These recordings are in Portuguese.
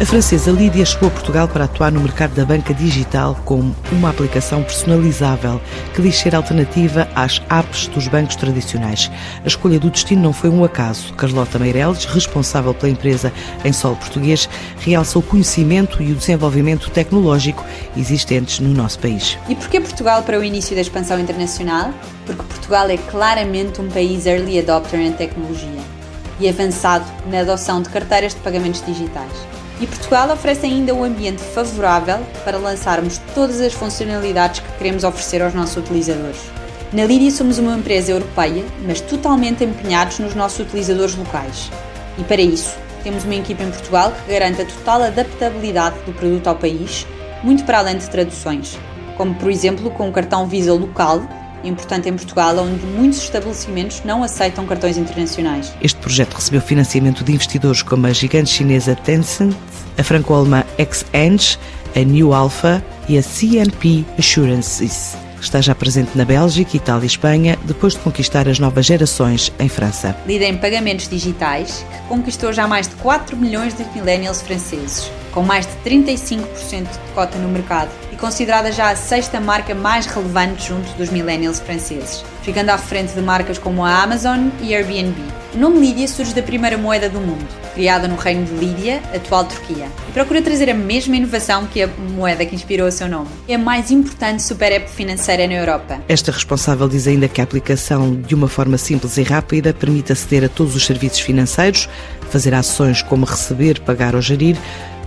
A francesa Lídia chegou a Portugal para atuar no mercado da banca digital com uma aplicação personalizável que diz ser alternativa às apps dos bancos tradicionais. A escolha do destino não foi um acaso. Carlota Meireles, responsável pela empresa em solo português, realça o conhecimento e o desenvolvimento tecnológico existentes no nosso país. E porquê Portugal para o início da expansão internacional? Porque Portugal é claramente um país early adopter em tecnologia e avançado na adoção de carteiras de pagamentos digitais. E Portugal oferece ainda um ambiente favorável para lançarmos todas as funcionalidades que queremos oferecer aos nossos utilizadores. Na Lídia somos uma empresa europeia, mas totalmente empenhados nos nossos utilizadores locais. E para isso, temos uma equipa em Portugal que garante a total adaptabilidade do produto ao país, muito para além de traduções, como por exemplo com o cartão Visa local, importante em Portugal, onde muitos estabelecimentos não aceitam cartões internacionais. Este projeto recebeu financiamento de investidores como a gigante chinesa Tencent, a franco-alemã Xenge, a New Alpha e a CNP Assurances. Está já presente na Bélgica, Itália e Espanha, depois de conquistar as novas gerações em França. Lida em pagamentos digitais, que conquistou já mais de 4 milhões de millennials franceses, com mais de 35% de cota no mercado e considerada já a sexta marca mais relevante junto dos millennials franceses, ficando à frente de marcas como a Amazon e Airbnb. O nome Lídia surge da primeira moeda do mundo, criada no reino de Lídia, atual Turquia, e procura trazer a mesma inovação que a moeda que inspirou o seu nome. É a mais importante super app financeira na Europa. Esta responsável diz ainda que a aplicação, de uma forma simples e rápida, permite aceder a todos os serviços financeiros, fazer ações como receber, pagar ou gerir,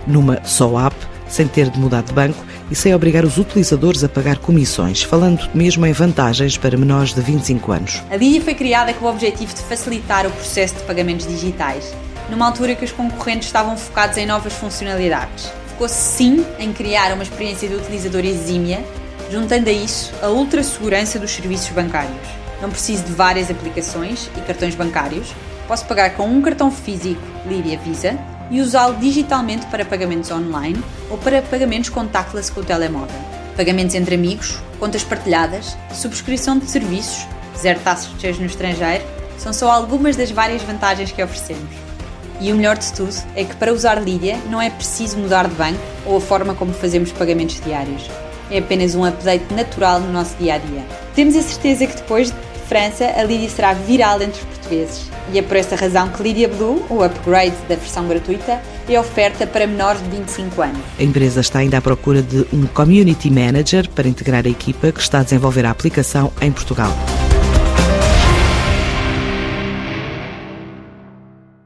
numa só app, sem ter de mudar de banco e sem obrigar os utilizadores a pagar comissões, falando mesmo em vantagens para menores de 25 anos. A Lídia foi criada com o objetivo de facilitar o processo de pagamentos digitais, numa altura que os concorrentes estavam focados em novas funcionalidades. Focou-se sim em criar uma experiência de utilizador exímia, juntando a isso a ultra segurança dos serviços bancários. Não preciso de várias aplicações e cartões bancários, posso pagar com um cartão físico Lídia Visa e usá-lo digitalmente para pagamentos online ou para pagamentos contactless com o telemóvel. Pagamentos entre amigos, contas partilhadas, subscrição de serviços, zero taxas no estrangeiro, são só algumas das várias vantagens que oferecemos. E o melhor de tudo é que para usar Lídia não é preciso mudar de banco ou a forma como fazemos pagamentos diários. É apenas um update natural no nosso dia a dia. Temos a certeza que depois de França a Lídia será viral entre os portugueses e é por esta razão que Lydia Blue, o upgrade da versão gratuita, é oferta para menores de 25 anos. A empresa está ainda à procura de um Community Manager para integrar a equipa que está a desenvolver a aplicação em Portugal.